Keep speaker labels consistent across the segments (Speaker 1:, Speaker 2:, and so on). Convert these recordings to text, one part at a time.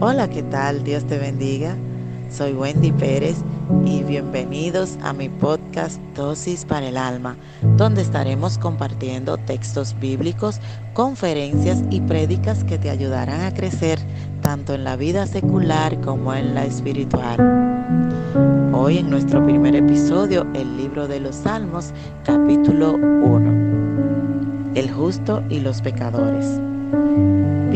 Speaker 1: Hola, ¿qué tal? Dios te bendiga. Soy Wendy Pérez y bienvenidos a mi podcast Dosis para el Alma, donde estaremos compartiendo textos bíblicos, conferencias y prédicas que te ayudarán a crecer tanto en la vida secular como en la espiritual. Hoy en nuestro primer episodio, el libro de los Salmos, capítulo 1. El justo y los pecadores.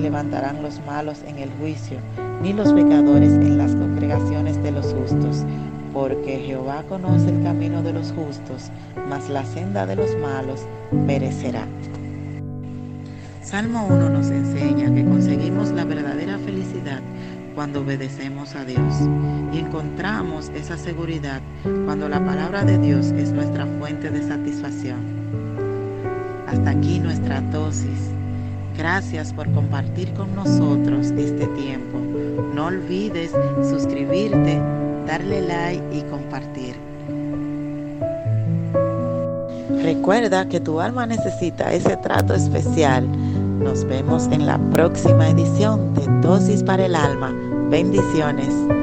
Speaker 1: Levantarán los malos en el juicio, ni los pecadores en las congregaciones de los justos, porque Jehová conoce el camino de los justos, mas la senda de los malos perecerá. Salmo 1 nos enseña que conseguimos la verdadera felicidad cuando obedecemos a Dios y encontramos esa seguridad cuando la palabra de Dios es nuestra fuente de satisfacción. Hasta aquí nuestra dosis. Gracias por compartir con nosotros este tiempo. No olvides suscribirte, darle like y compartir. Recuerda que tu alma necesita ese trato especial. Nos vemos en la próxima edición de Dosis para el Alma. Bendiciones.